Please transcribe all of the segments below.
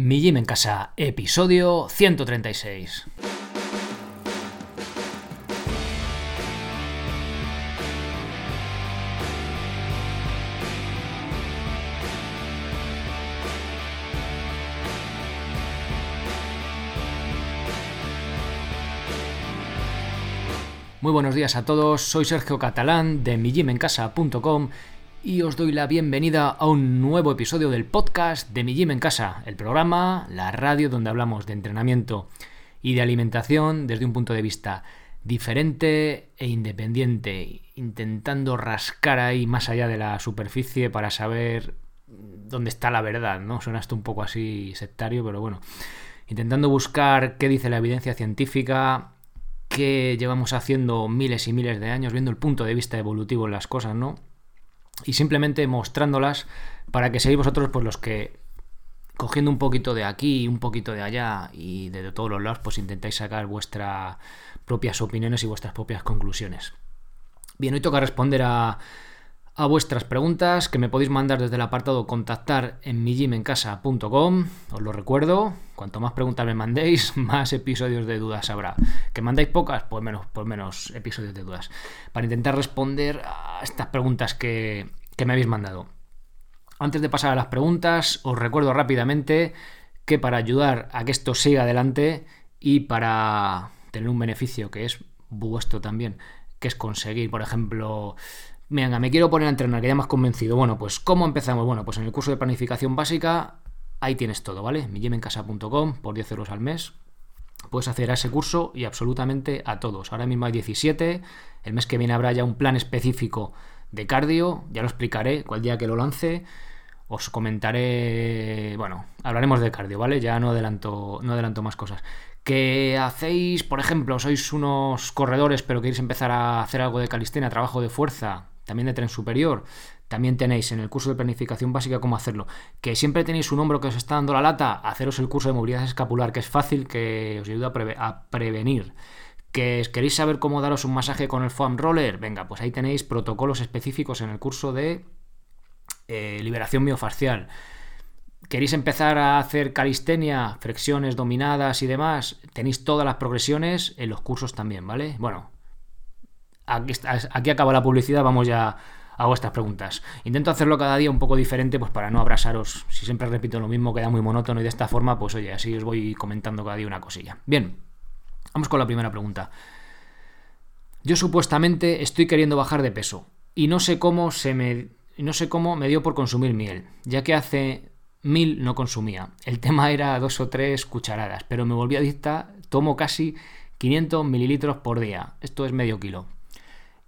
Mi Gym en Casa, episodio 136. Muy buenos días a todos, soy Sergio Catalán de migymencasa.com y os doy la bienvenida a un nuevo episodio del podcast de Mi Gym en Casa, el programa, la radio donde hablamos de entrenamiento y de alimentación desde un punto de vista diferente e independiente, intentando rascar ahí más allá de la superficie para saber dónde está la verdad, ¿no? Suena esto un poco así sectario, pero bueno, intentando buscar qué dice la evidencia científica, qué llevamos haciendo miles y miles de años, viendo el punto de vista evolutivo en las cosas, ¿no? Y simplemente mostrándolas para que seáis vosotros pues los que cogiendo un poquito de aquí, un poquito de allá y de todos los lados, pues intentáis sacar vuestras propias opiniones y vuestras propias conclusiones. Bien, hoy toca responder a, a vuestras preguntas que me podéis mandar desde el apartado contactar en mijimencasa.com. Os lo recuerdo, cuanto más preguntas me mandéis, más episodios de dudas habrá. Que mandáis pocas, pues menos, pues menos episodios de dudas. Para intentar responder a estas preguntas que, que me habéis mandado. Antes de pasar a las preguntas, os recuerdo rápidamente que para ayudar a que esto siga adelante y para tener un beneficio que es vuestro también, que es conseguir, por ejemplo, Venga, me quiero poner a entrenar, que ya has convencido. Bueno, pues ¿cómo empezamos? Bueno, pues en el curso de planificación básica, ahí tienes todo, ¿vale? miyemencasa.com por 10 euros al mes. Puedes hacer a ese curso y absolutamente a todos. Ahora mismo hay 17. El mes que viene habrá ya un plan específico de cardio. Ya lo explicaré cuál día que lo lance. Os comentaré. Bueno, hablaremos de cardio, ¿vale? Ya no adelanto, no adelanto más cosas. Que hacéis, por ejemplo, sois unos corredores, pero queréis empezar a hacer algo de calistenia, trabajo de fuerza, también de tren superior. También tenéis en el curso de planificación básica cómo hacerlo. Que siempre tenéis un hombro que os está dando la lata, haceros el curso de movilidad escapular, que es fácil, que os ayuda a, prevenir. Que queréis saber cómo daros un masaje con el foam roller, venga, pues ahí tenéis protocolos específicos en el curso de eh, liberación miofascial. ¿Queréis empezar a hacer calistenia, flexiones dominadas y demás? Tenéis todas las progresiones en los cursos también, ¿vale? Bueno, aquí, acaba la publicidad, vamos ya a vuestras preguntas. Intento hacerlo cada día un poco diferente, pues para no abrasaros. Si siempre repito lo mismo, queda muy monótono y de esta forma, pues oye, así os voy comentando cada día una cosilla. Bien, vamos con la primera pregunta. Yo supuestamente estoy queriendo bajar de peso y no sé cómo se me no sé cómo me dio por consumir miel, ya que hace mil no consumía. El tema era dos o tres cucharadas, pero me volví adicta, tomo casi 500 mililitros por día. Esto es medio kilo.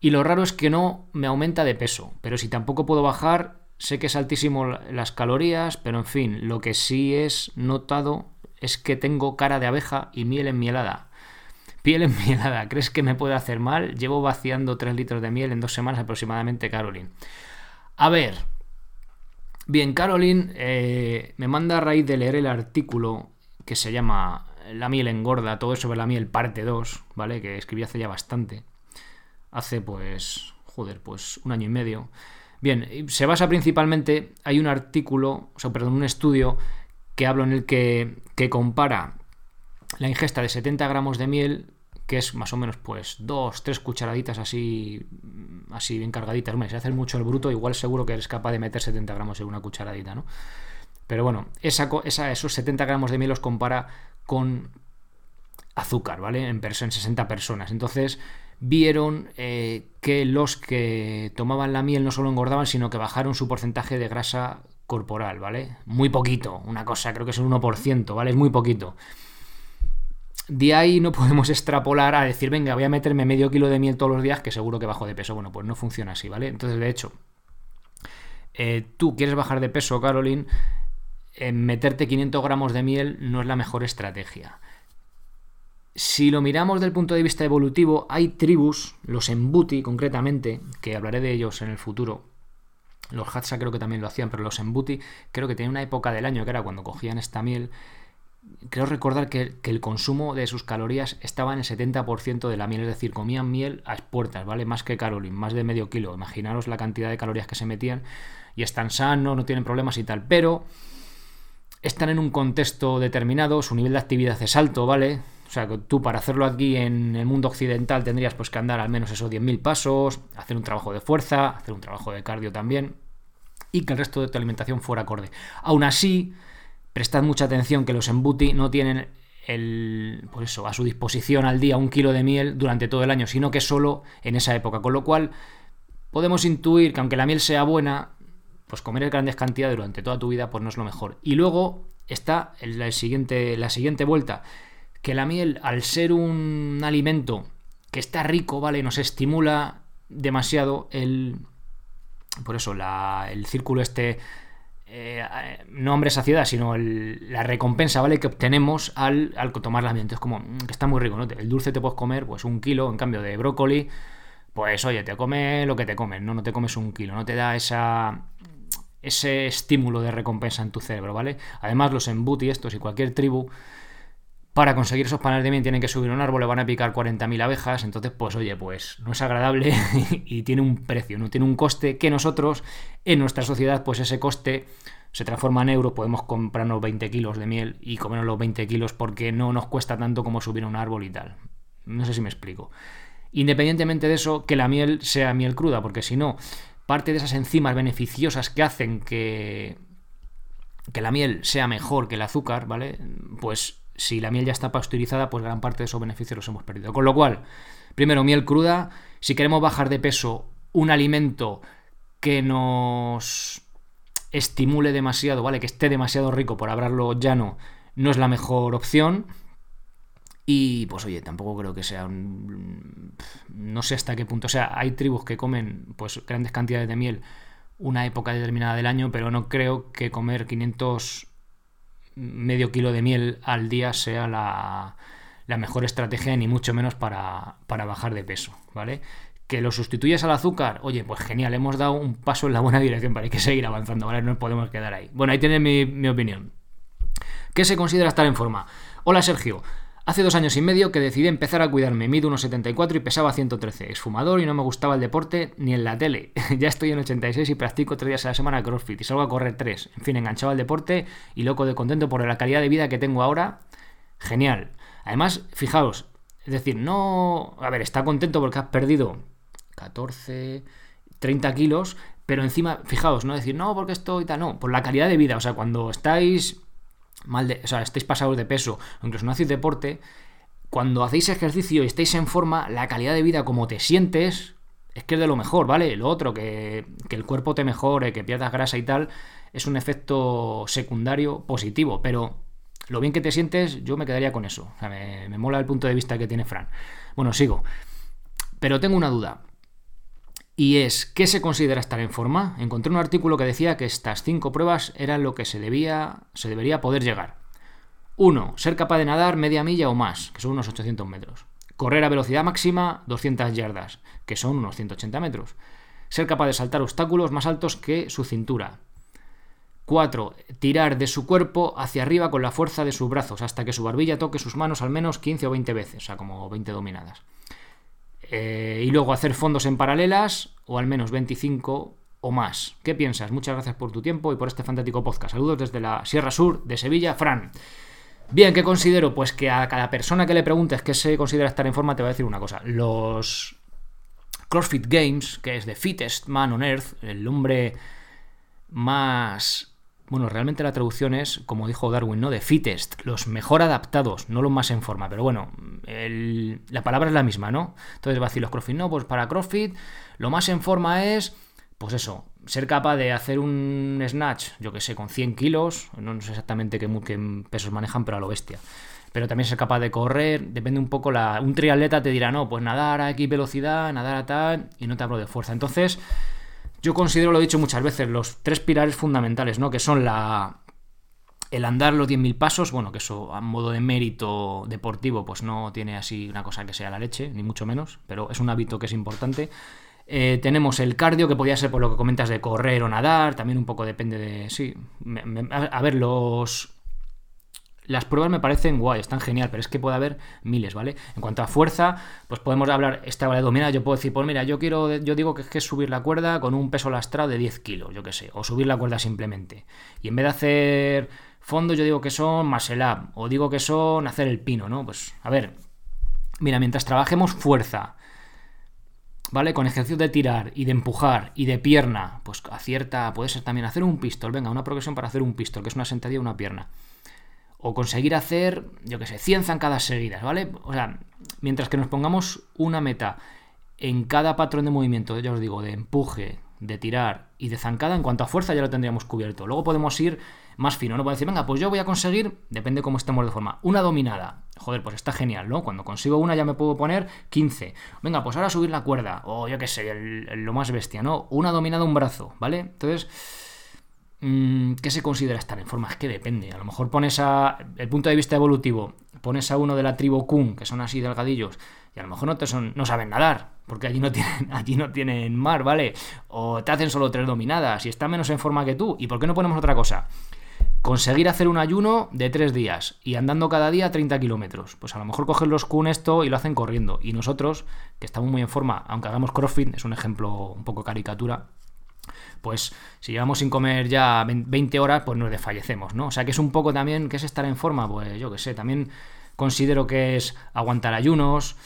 Y lo raro es que no me aumenta de peso, pero si tampoco puedo bajar, sé que es altísimo las calorías, pero en fin, lo que sí es notado es que tengo cara de abeja y miel enmielada. Piel enmielada, ¿crees que me puede hacer mal? Llevo vaciando 3 litros de miel en dos semanas aproximadamente, Caroline. A ver. Bien, Caroline eh, me manda a raíz de leer el artículo que se llama La miel engorda, todo sobre la miel parte 2, ¿vale? Que escribí hace ya bastante hace pues, joder, pues un año y medio. Bien, se basa principalmente, hay un artículo, o sea, perdón, un estudio que hablo en el que, que compara la ingesta de 70 gramos de miel, que es más o menos pues dos, tres cucharaditas así, así bien cargaditas. Hombre, si haces mucho el bruto, igual seguro que eres capaz de meter 70 gramos en una cucharadita, ¿no? Pero bueno, esa, esa, esos 70 gramos de miel los compara con azúcar, ¿vale? En, en 60 personas. Entonces, vieron eh, que los que tomaban la miel no solo engordaban, sino que bajaron su porcentaje de grasa corporal, ¿vale? Muy poquito, una cosa, creo que es un 1%, ¿vale? Es muy poquito. De ahí no podemos extrapolar a decir, venga, voy a meterme medio kilo de miel todos los días, que seguro que bajo de peso. Bueno, pues no funciona así, ¿vale? Entonces, de hecho, eh, tú quieres bajar de peso, Caroline, meterte 500 gramos de miel no es la mejor estrategia. Si lo miramos del punto de vista evolutivo, hay tribus, los Embuti concretamente, que hablaré de ellos en el futuro. Los Hatsa creo que también lo hacían, pero los Embuti creo que tenían una época del año que era cuando cogían esta miel. Creo recordar que, el consumo de sus calorías estaba en el 70% de la miel, es decir, comían miel a puertas, ¿vale? Más que Caroline, más de medio kilo. Imaginaros la cantidad de calorías que se metían y están sanos, no tienen problemas y tal. Pero están en un contexto determinado, su nivel de actividad es alto, ¿vale? O sea, tú para hacerlo aquí en el mundo occidental tendrías pues que andar al menos esos 10.000 pasos, hacer un trabajo de fuerza, hacer un trabajo de cardio también, y que el resto de tu alimentación fuera acorde. Aún así, prestad mucha atención que los embuti no tienen el, pues eso, a su disposición al día un kilo de miel durante todo el año, sino que solo en esa época. Con lo cual, podemos intuir que aunque la miel sea buena, pues comer grandes cantidades durante toda tu vida pues no es lo mejor. Y luego está la siguiente, la siguiente vuelta, que la miel, al ser un alimento que está rico, ¿vale? Nos estimula demasiado el... Por eso, el círculo este eh, no hombre saciedad, sino la recompensa, ¿vale? Que obtenemos al, tomar la miel. Entonces, como mm, que está muy rico, ¿no? El dulce te puedes comer, pues un kilo, en cambio de brócoli, pues oye, te come lo que te comes, ¿no? No te comes un kilo, no te da esa ese estímulo de recompensa en tu cerebro, ¿vale? Además, los embuti estos y cualquier tribu, para conseguir esos paneles de miel tienen que subir un árbol, le van a picar 40.000 abejas, entonces, pues oye, pues no es agradable y tiene un precio, no tiene un coste que nosotros, en nuestra sociedad, pues ese coste se transforma en euros, podemos comprarnos 20 kilos de miel y comernos los 20 kilos porque no nos cuesta tanto como subir un árbol y tal. No sé si me explico. Independientemente de eso, que la miel sea miel cruda, porque si no, parte de esas enzimas beneficiosas que hacen que, que la miel sea mejor que el azúcar, ¿vale? Pues si la miel ya está pasteurizada, pues gran parte de esos beneficios los hemos perdido. Con lo cual, primero, miel cruda. Si queremos bajar de peso, un alimento que nos estimule demasiado, ¿vale? Que esté demasiado rico, por hablarlo llano, no es la mejor opción. Y pues oye, tampoco creo que sea un... No sé hasta qué punto. O sea, hay tribus que comen pues grandes cantidades de miel una época determinada del año, pero no creo que comer 500 medio kilo de miel al día sea la, la mejor estrategia, ni mucho menos para, para bajar de peso, ¿vale? que lo sustituyes al azúcar, oye, pues genial, hemos dado un paso en la buena dirección, para hay que seguir avanzando, ¿vale? No podemos quedar ahí. Bueno, ahí tienes mi, opinión. ¿Qué se considera estar en forma? Hola Sergio, Hace dos años y medio que decidí empezar a cuidarme. Mido unos 74 y pesaba 113. Exfumador y no me gustaba el deporte ni en la tele. ya estoy en 86 y practico tres días a la semana CrossFit y salgo a correr tres. En fin, enganchado al deporte y loco de contento por la calidad de vida que tengo ahora. Genial. Además, fijaos, es decir, no... A ver, está contento porque has perdido 14, 30 kilos, pero encima, fijaos, no decir, no, porque esto y tal, no, por la calidad de vida, o sea, cuando estáis mal de, o sea, estáis pasados de peso, incluso no hacéis deporte, cuando hacéis ejercicio y estáis en forma, la calidad de vida, como te sientes, es que es de lo mejor, ¿vale? Lo otro, que, el cuerpo te mejore, que pierdas grasa y tal, es un efecto secundario positivo, pero lo bien que te sientes, yo me quedaría con eso. O sea, me, me mola el punto de vista que tiene Fran. Bueno, sigo. Pero tengo una duda. Y es, ¿qué se considera estar en forma? Encontré un artículo que decía que estas cinco pruebas eran lo que se, debía, se debería poder llegar. 1. Ser capaz de nadar media milla o más, que son unos 800 metros. Correr a velocidad máxima 200 yardas, que son unos 180 metros. Ser capaz de saltar obstáculos más altos que su cintura. 4. Tirar de su cuerpo hacia arriba con la fuerza de sus brazos hasta que su barbilla toque sus manos al menos 15 o 20 veces, o sea, como 20 dominadas. Eh, y luego hacer fondos en paralelas o al menos 25 o más. ¿Qué piensas? Muchas gracias por tu tiempo y por este fantástico podcast. Saludos desde la Sierra Sur de Sevilla, Fran. Bien, ¿qué considero? Pues que a cada persona que le preguntes qué se considera estar en forma te va a decir una cosa. Los CrossFit Games, que es The Fittest Man on Earth, el hombre más bueno, realmente la traducción es, como dijo Darwin, ¿no? De fittest, los mejor adaptados, no los más en forma. Pero bueno, la palabra es la misma, ¿no? Entonces va a decir los CrossFit, no, pues para CrossFit lo más en forma es, pues eso, ser capaz de hacer un snatch, yo que sé, con 100 kilos, no sé exactamente qué, pesos manejan, pero a lo bestia. Pero también ser capaz de correr, depende un poco, la, un triatleta te dirá, no, pues nadar a X velocidad, nadar a tal, y no te hablo de fuerza. Entonces yo considero, lo he dicho muchas veces, los tres pilares fundamentales, ¿no? Que son la, el andar los 10.000 pasos, bueno, que eso a modo de mérito deportivo, pues no tiene así una cosa que sea la leche, ni mucho menos, pero es un hábito que es importante. Eh, tenemos el cardio, que podría ser por lo que comentas de correr o nadar, también un poco depende de... Sí, a ver, los, las pruebas me parecen guay, están genial, pero es que puede haber miles, ¿vale? En cuanto a fuerza, pues podemos hablar, esta vale domina, yo puedo decir, pues mira, yo quiero, yo digo que es subir la cuerda con un peso lastrado de 10 kilos, yo qué sé, o subir la cuerda simplemente. Y en vez de hacer Fondo yo digo que son muscle up, o digo que son hacer el pino, ¿no? Pues a ver, mira, mientras trabajemos fuerza, ¿vale? Con ejercicios de tirar y de empujar y de pierna, pues acierta, puede ser también hacer un pistol, venga, una progresión para hacer un pistol, que es una sentadilla y una pierna. O conseguir hacer, yo qué sé, 100 zancadas seguidas, ¿vale? O sea, mientras que nos pongamos una meta en cada patrón de movimiento, ya os digo, de empuje, de tirar y de zancada, en cuanto a fuerza ya lo tendríamos cubierto. Luego podemos ir más fino, ¿no? Puedo decir, venga, pues yo voy a conseguir, depende cómo estemos de forma, una dominada. Joder, pues está genial, ¿no? Cuando consigo una ya me puedo poner 15. Venga, pues ahora subir la cuerda, o yo qué sé, lo más bestia, ¿no? Una dominada, un brazo, ¿vale? Entonces, ¿qué se considera estar en forma? Es que depende. A lo mejor pones a, el punto de vista evolutivo, pones a uno de la tribu Kun, que son así delgadillos, y a lo mejor no, te son, no saben nadar, porque allí no, tienen, allí no tienen mar, ¿vale? O te hacen solo tres dominadas y están menos en forma que tú. ¿Y por qué no ponemos otra cosa? Conseguir hacer un ayuno de tres días y andando cada día 30 kilómetros. Pues a lo mejor cogen los Kun esto y lo hacen corriendo. Y nosotros, que estamos muy en forma, aunque hagamos CrossFit, es un ejemplo un poco caricatura, pues si llevamos sin comer ya 20 horas, pues nos desfallecemos, ¿no? O sea que es un poco también, ¿qué es estar en forma? Pues yo qué sé, también considero que es aguantar ayunos,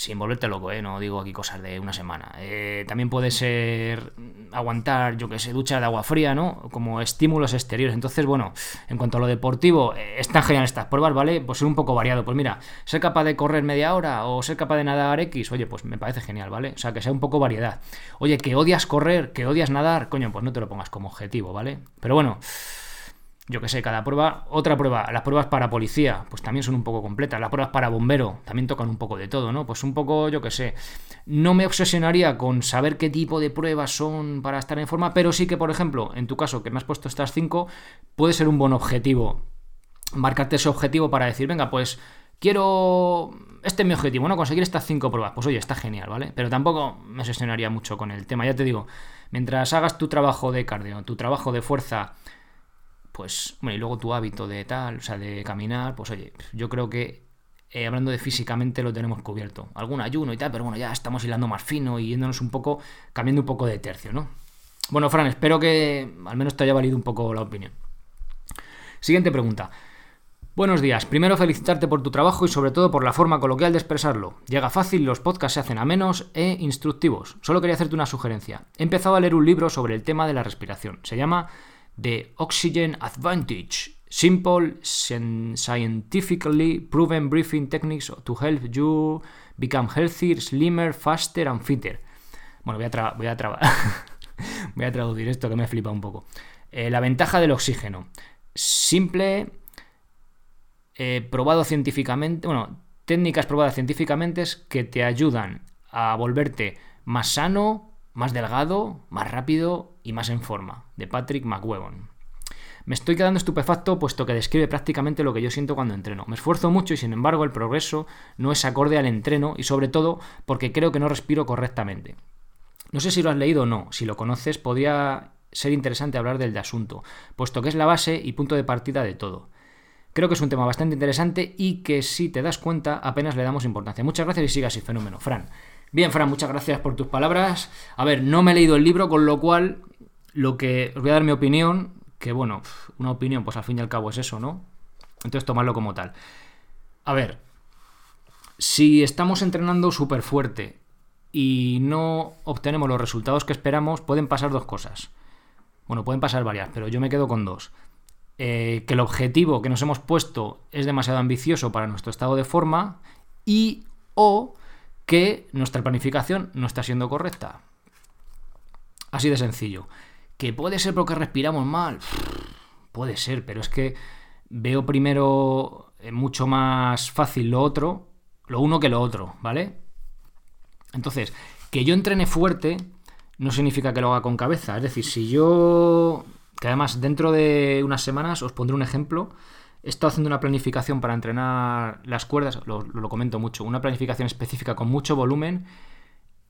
sin volverte loco, ¿eh? no digo aquí cosas de una semana. Eh, también puede ser aguantar, yo que sé, ducha de agua fría, ¿no? Como estímulos exteriores. Entonces, bueno, en cuanto a lo deportivo, eh, están geniales estas pruebas, ¿vale? Pues ser un poco variado. Pues mira, ser capaz de correr media hora o ser capaz de nadar X, oye, pues me parece genial, ¿vale? O sea, que sea un poco variedad. Oye, que odias correr, que odias nadar, coño, pues no te lo pongas como objetivo, ¿vale? Pero bueno yo que sé, cada prueba, otra prueba, las pruebas para policía, pues también son un poco completas, las pruebas para bombero también tocan un poco de todo, ¿no? Pues un poco, yo que sé, no me obsesionaría con saber qué tipo de pruebas son para estar en forma, pero sí que, por ejemplo, en tu caso, que me has puesto estas cinco, puede ser un buen objetivo, marcarte ese objetivo para decir, venga, pues quiero, este es mi objetivo, ¿no? Conseguir estas cinco pruebas, pues oye, está genial, ¿vale? Pero tampoco me obsesionaría mucho con el tema, ya te digo, mientras hagas tu trabajo de cardio, tu trabajo de fuerza, pues, bueno, y luego tu hábito de tal, o sea, de caminar, pues oye, yo creo que eh, hablando de físicamente lo tenemos cubierto. Algún ayuno y tal, pero bueno, ya estamos hilando más fino y yéndonos un poco, cambiando un poco de tercio, ¿no? Bueno, Fran, espero que al menos te haya valido un poco la opinión. Siguiente pregunta. Buenos días. Primero felicitarte por tu trabajo y sobre todo por la forma coloquial de expresarlo. Llega fácil, los podcasts se hacen a menos e instructivos. Solo quería hacerte una sugerencia. He empezado a leer un libro sobre el tema de la respiración. Se llama The Oxygen Advantage. Simple, scientifically proven breathing techniques to help you become healthier, slimmer, faster and fitter. Bueno, voy a, voy a, voy a traducir esto que me flipa un poco. Eh, la ventaja del oxígeno. Simple, eh, probado científicamente, bueno, técnicas probadas científicamente que te ayudan a volverte más sano, más delgado, más rápido y más en forma, de Patrick McWebon. Me estoy quedando estupefacto puesto que describe prácticamente lo que yo siento cuando entreno. Me esfuerzo mucho y sin embargo el progreso no es acorde al entreno y sobre todo porque creo que no respiro correctamente. No sé si lo has leído o no, si lo conoces podría ser interesante hablar del de asunto, puesto que es la base y punto de partida de todo. Creo que es un tema bastante interesante y que si te das cuenta apenas le damos importancia. Muchas gracias y siga así, fenómeno. Fran, Bien, Fran, muchas gracias por tus palabras. A ver, no me he leído el libro, con lo cual lo que os voy a dar mi opinión, que bueno, una opinión, pues al fin y al cabo es eso, ¿no? Entonces tomarlo como tal. A ver, si estamos entrenando súper fuerte y no obtenemos los resultados que esperamos, pueden pasar dos cosas. Bueno, pueden pasar varias, pero yo me quedo con dos. Eh, que el objetivo que nos hemos puesto es demasiado ambicioso para nuestro estado de forma y o que nuestra planificación no está siendo correcta. Así de sencillo. ¿Que puede ser porque respiramos mal? Puede ser, pero es que veo primero eh, mucho más fácil lo otro, lo uno que lo otro, ¿vale? Entonces, que yo entrene fuerte no significa que lo haga con cabeza. Es decir, si yo, que además dentro de unas semanas os pondré un ejemplo, He estado haciendo una planificación para entrenar las cuerdas, lo, comento mucho, una planificación específica con mucho volumen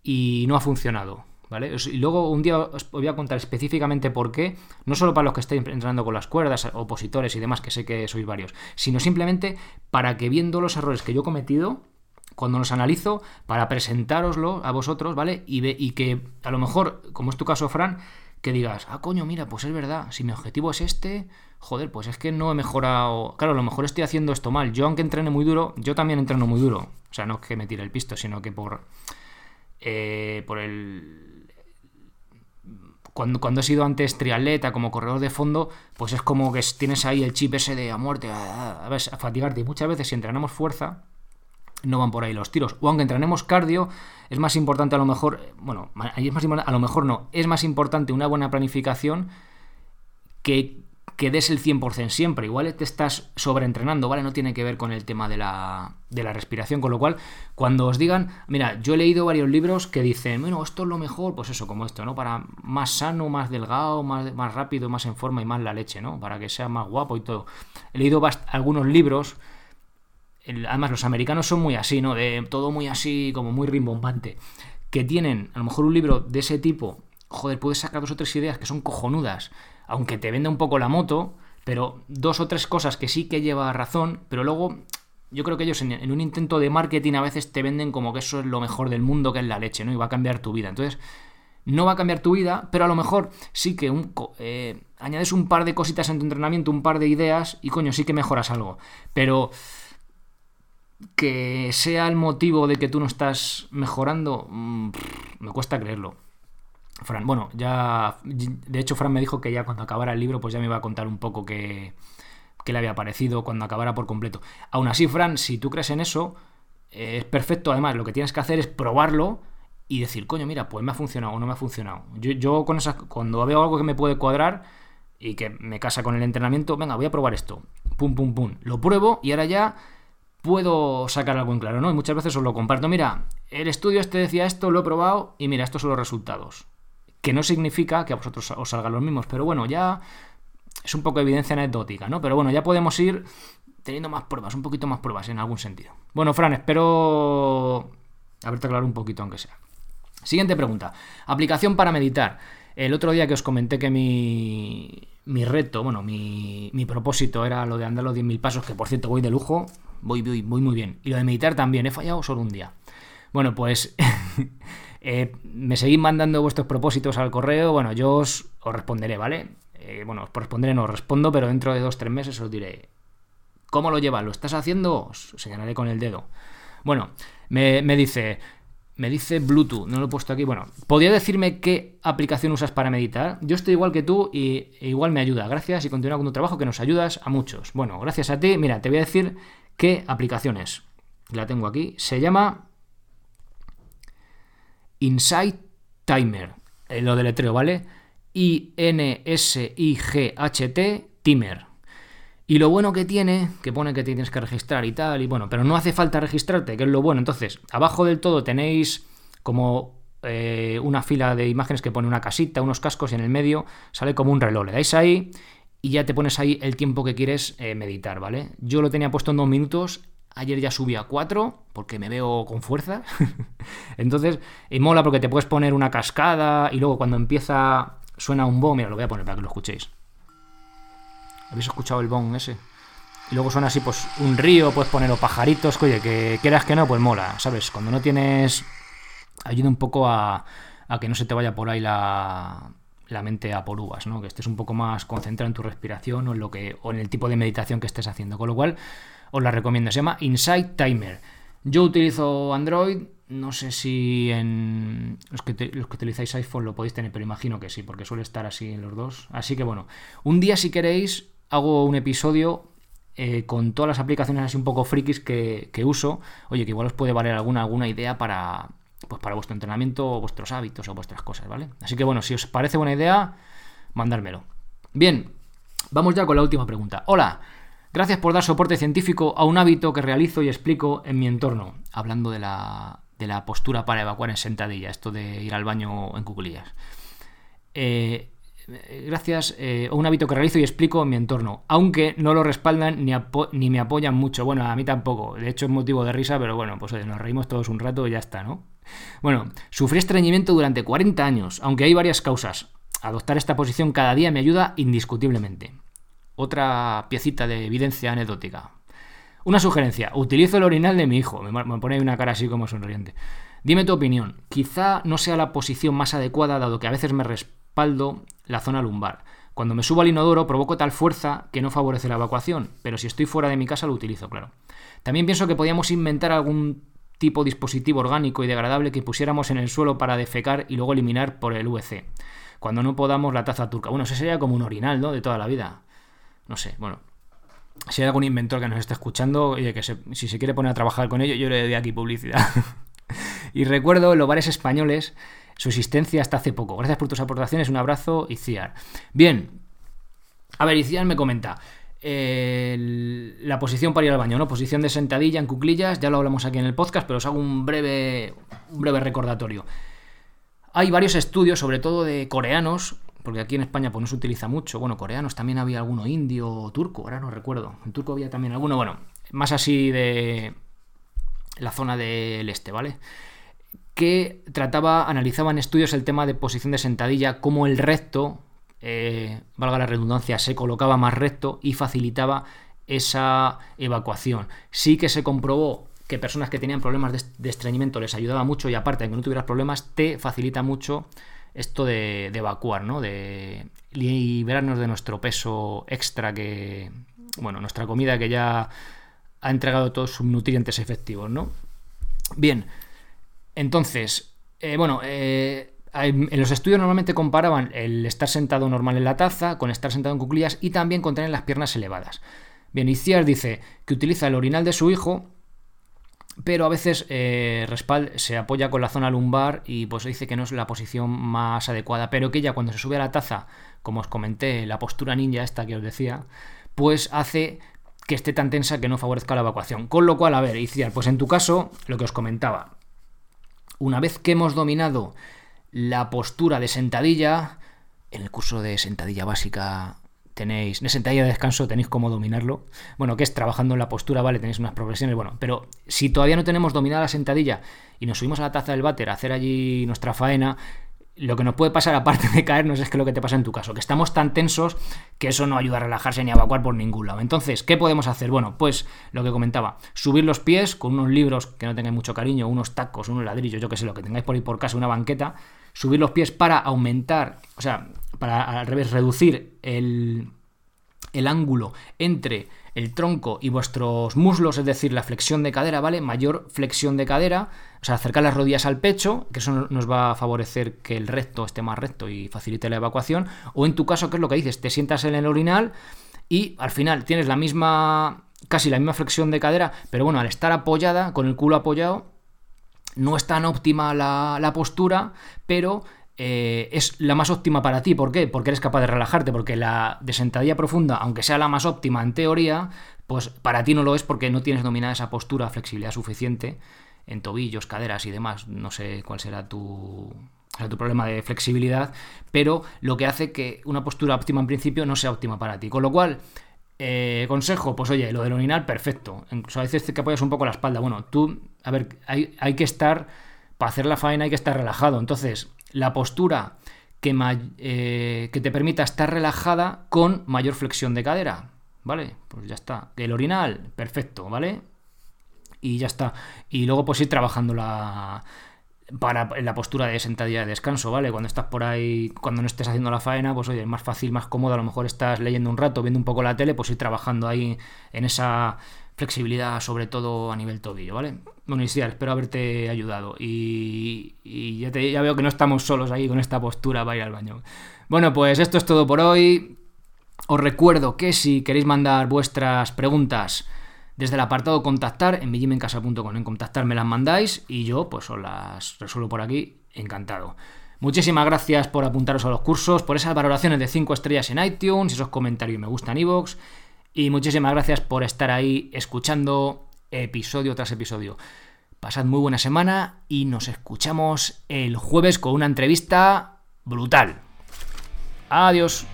y no ha funcionado. ¿Vale? Y luego un día os voy a contar específicamente por qué, no solo para los que estéis entrenando con las cuerdas, opositores y demás, que sé que sois varios, sino simplemente para que viendo los errores que yo he cometido, cuando los analizo, para presentároslo a vosotros, ¿vale? Y, y que a lo mejor, como es tu caso, Fran, que digas, ah, coño, mira, pues es verdad, si mi objetivo es este, joder, pues es que no he mejorado. Claro, a lo mejor estoy haciendo esto mal. Yo, aunque entrene muy duro, yo también entreno muy duro. O sea, no es que me tire el pisto, sino que por. Eh, por el. Cuando, cuando he sido antes triatleta, como corredor de fondo, pues es como que tienes ahí el chip ese de a muerte, a, a fatigarte. Y muchas veces, si entrenamos fuerza, no van por ahí los tiros. O aunque entrenemos cardio, es más importante a lo mejor, bueno, es más a lo mejor no, es más importante una buena planificación que que des el 100% siempre. Igual te estás sobreentrenando, ¿vale? No tiene que ver con el tema de la, de la respiración. Con lo cual, cuando os digan, mira, yo he leído varios libros que dicen, bueno, esto es lo mejor, pues eso, como esto, ¿no? Para más sano, más delgado, más, más rápido, más en forma y más la leche, ¿no? Para que sea más guapo y todo. He leído algunos libros además los americanos son muy así, ¿no? De todo muy así, como muy rimbombante. Que tienen a lo mejor un libro de ese tipo, joder, puedes sacar dos o tres ideas que son cojonudas, aunque te venda un poco la moto, pero dos o tres cosas que sí que lleva razón, pero luego yo creo que ellos en, un intento de marketing a veces te venden como que eso es lo mejor del mundo, que es la leche, ¿no? Y va a cambiar tu vida. Entonces, no va a cambiar tu vida, pero a lo mejor sí que un, eh, añades un par de cositas en tu entrenamiento, un par de ideas, y coño, sí que mejoras algo. Pero que sea el motivo de que tú no estás mejorando, mm, me cuesta creerlo. Fran, bueno, ya. De hecho, Fran me dijo que ya cuando acabara el libro, pues ya me iba a contar un poco qué, le había parecido cuando acabara por completo. Aún así, Fran, si tú crees en eso, es perfecto. Además, lo que tienes que hacer es probarlo y decir, coño, mira, pues me ha funcionado o no me ha funcionado. Yo, yo con esas, cuando veo algo que me puede cuadrar y que me casa con el entrenamiento, venga, voy a probar esto. Pum, pum, pum. Lo pruebo y ahora ya puedo sacar algo en claro, ¿no? Y muchas veces os lo comparto. Mira, el estudio este decía esto, lo he probado y mira, estos son los resultados. Que no significa que a vosotros os salgan los mismos, pero bueno, ya es un poco de evidencia anecdótica, ¿no? Pero bueno, ya podemos ir teniendo más pruebas, un poquito más pruebas en algún sentido. Bueno, Fran, espero haberte aclarado un poquito, aunque sea. Siguiente pregunta. Aplicación para meditar. El otro día que os comenté que mi, mi reto, bueno, mi, mi propósito era lo de andar los 10.000 pasos, que por cierto voy de lujo, voy, voy, voy muy bien. Y lo de meditar también, he fallado solo un día. Bueno, pues eh, me seguís mandando vuestros propósitos al correo, bueno, yo os, responderé, ¿vale? Eh, bueno, os responderé, no os respondo, pero dentro de dos, tres meses os diré, ¿cómo lo llevas? ¿Lo estás haciendo? Os señalaré con el dedo. Bueno, me, dice, me dice Bluetooth, no lo he puesto aquí. Bueno, ¿podría decirme qué aplicación usas para meditar? Yo estoy igual que tú y e igual me ayuda. Gracias y continúa con tu trabajo que nos ayudas a muchos. Bueno, gracias a ti. Mira, te voy a decir qué aplicación es. La tengo aquí. Se llama Insight Timer. Eh, lo deletreo, ¿vale? I-N-S-I-G-H-T Timer. Y lo bueno que tiene, que pone que tienes que registrar y tal, y bueno, pero no hace falta registrarte, que es lo bueno. Entonces, abajo del todo tenéis como eh, una fila de imágenes que pone una casita, unos cascos y en el medio sale como un reloj. Le dais ahí y ya te pones ahí el tiempo que quieres eh, meditar, ¿vale? Yo lo tenía puesto en dos minutos, ayer ya subí a cuatro porque me veo con fuerza. Entonces, y mola porque te puedes poner una cascada y luego cuando empieza suena un bomb, mira, lo voy a poner para que lo escuchéis. ¿Habéis escuchado el bong ese? Y luego suena así, pues un río, puedes poner o pajaritos, oye, que quieras que no, pues mola, ¿sabes? Cuando no tienes. Ayuda un poco a, a que no se te vaya por ahí la, la mente a por uvas, ¿no? Que estés un poco más concentrado en tu respiración o en lo que. o en el tipo de meditación que estés haciendo. Con lo cual, os la recomiendo. Se llama Insight Timer. Yo utilizo Android. No sé si en los que, los que utilizáis iPhone lo podéis tener, pero imagino que sí, porque suele estar así en los dos. Así que bueno, un día si queréis hago un episodio eh, con todas las aplicaciones así un poco frikis que, uso. Oye, que igual os puede valer alguna, alguna idea para, pues para vuestro entrenamiento, o vuestros hábitos o vuestras cosas, ¿vale? Así que bueno, si os parece buena idea, mandármelo. Bien, vamos ya con la última pregunta. Hola, gracias por dar soporte científico a un hábito que realizo y explico en mi entorno. Hablando de la, de la postura para evacuar en sentadilla, esto de ir al baño en cuclillas. Eh, gracias eh, un hábito que realizo y explico en mi entorno, aunque no lo respaldan ni, ni, me apoyan mucho. Bueno, a mí tampoco. De hecho, es motivo de risa, pero bueno, pues nos reímos todos un rato y ya está, ¿no? Bueno, sufrí estreñimiento durante 40 años, aunque hay varias causas. Adoptar esta posición cada día me ayuda indiscutiblemente. Otra piecita de evidencia anecdótica. Una sugerencia, utilizo el orinal de mi hijo. Me, pone una cara así como sonriente. Dime tu opinión. Quizá no sea la posición más adecuada, dado que a veces me respaldo la zona lumbar. Cuando me subo al inodoro provoco tal fuerza que no favorece la evacuación, pero si estoy fuera de mi casa lo utilizo, claro. También pienso que podíamos inventar algún tipo dispositivo orgánico y degradable que pusiéramos en el suelo para defecar y luego eliminar por el UC. Cuando no podamos la taza turca. Bueno, eso sería como un orinal, ¿no? De toda la vida. No sé, bueno. Si hay algún inventor que nos esté escuchando, y que si se quiere poner a trabajar con ello, yo le doy aquí publicidad. y recuerdo los bares españoles su existencia hasta hace poco. Gracias por tus aportaciones, un abrazo, Iciar. Bien, a ver, Iciar me comenta. La posición para ir al baño, ¿no? Posición de sentadilla en cuclillas, ya lo hablamos aquí en el podcast, pero os hago un breve, un breve recordatorio. Hay varios estudios, sobre todo de coreanos, porque aquí en España pues, no se utiliza mucho. Bueno, coreanos también había alguno indio o turco, ahora no recuerdo. En turco había también alguno, bueno, más así de la zona del este, ¿vale? que trataba, analizaba en estudios el tema de posición de sentadilla, cómo el recto, eh, valga la redundancia, se colocaba más recto y facilitaba esa evacuación. Sí que se comprobó que personas que tenían problemas de, estreñimiento les ayudaba mucho y aparte de que no tuvieras problemas, te facilita mucho esto de, evacuar, ¿no? De liberarnos de nuestro peso extra que, bueno, nuestra comida que ya ha entregado todos sus nutrientes efectivos, ¿no? Bien, entonces, eh, bueno, eh, en los estudios normalmente comparaban el estar sentado normal en la taza con estar sentado en cuclillas y también con tener las piernas elevadas. Bien, Iciar dice que utiliza el orinal de su hijo, pero a veces eh, Respal se apoya con la zona lumbar y pues dice que no es la posición más adecuada, pero que ella cuando se sube a la taza, como os comenté, la postura ninja esta que os decía, pues hace que esté tan tensa que no favorezca la evacuación. Con lo cual, a ver, Iciar, pues en tu caso, lo que os comentaba, una vez que hemos dominado la postura de sentadilla, en el curso de sentadilla básica tenéis, de sentadilla de descanso tenéis cómo dominarlo. Bueno, que es trabajando en la postura, vale, tenéis unas progresiones, bueno, pero si todavía no tenemos dominada la sentadilla y nos subimos a la taza del váter a hacer allí nuestra faena, lo que nos puede pasar, aparte de caernos, es que lo que te pasa en tu caso, que estamos tan tensos que eso no ayuda a relajarse ni a evacuar por ningún lado. Entonces, ¿qué podemos hacer? Bueno, pues lo que comentaba, subir los pies con unos libros que no tengáis mucho cariño, unos tacos, unos ladrillos, yo que sé, lo que tengáis por ahí por casa, una banqueta, subir los pies para aumentar, o sea, para al revés, reducir el, el ángulo entre el tronco y vuestros muslos, es decir, la flexión de cadera, ¿vale? Mayor flexión de cadera, o sea, acercar las rodillas al pecho, que eso nos va a favorecer que el recto esté más recto y facilite la evacuación. O en tu caso, ¿qué es lo que dices? Te sientas en el orinal y al final tienes la misma, casi la misma flexión de cadera, pero bueno, al estar apoyada, con el culo apoyado, no es tan óptima la, la postura, pero eh, es la más óptima para ti. ¿Por qué? Porque eres capaz de relajarte, porque la de sentadilla profunda, aunque sea la más óptima en teoría, pues para ti no lo es porque no tienes dominada esa postura, flexibilidad suficiente en tobillos, caderas y demás. No sé cuál será tu, tu problema de flexibilidad, pero lo que hace que una postura óptima en principio no sea óptima para ti. Con lo cual, eh, consejo, pues oye, lo del orinar, perfecto. Incluso a veces que apoyas un poco la espalda. Bueno, tú, a ver, hay, hay que estar, para hacer la faena hay que estar relajado. Entonces, la postura que, eh, que, te permita estar relajada con mayor flexión de cadera. ¿Vale? Pues ya está. El orinal, perfecto, ¿vale? Y ya está. Y luego pues ir trabajando la, para la postura de sentadilla de descanso, ¿vale? Cuando estás por ahí, cuando no estés haciendo la faena, pues oye, es más fácil, más cómodo, a lo mejor estás leyendo un rato, viendo un poco la tele, pues ir trabajando ahí en esa flexibilidad, sobre todo a nivel tobillo, ¿vale? Bueno, espero haberte ayudado. Y, ya, ya, veo que no estamos solos ahí con esta postura para ir al baño. Bueno, pues esto es todo por hoy. Os recuerdo que si queréis mandar vuestras preguntas desde el apartado contactar en millimencasa.com, en contactar me las mandáis y yo pues os las resuelvo por aquí, encantado. Muchísimas gracias por apuntaros a los cursos, por esas valoraciones de 5 estrellas en iTunes, esos comentarios me gustan en. Y muchísimas gracias por estar ahí escuchando episodio tras episodio. Pasad muy buena semana y nos escuchamos el jueves con una entrevista brutal. Adiós.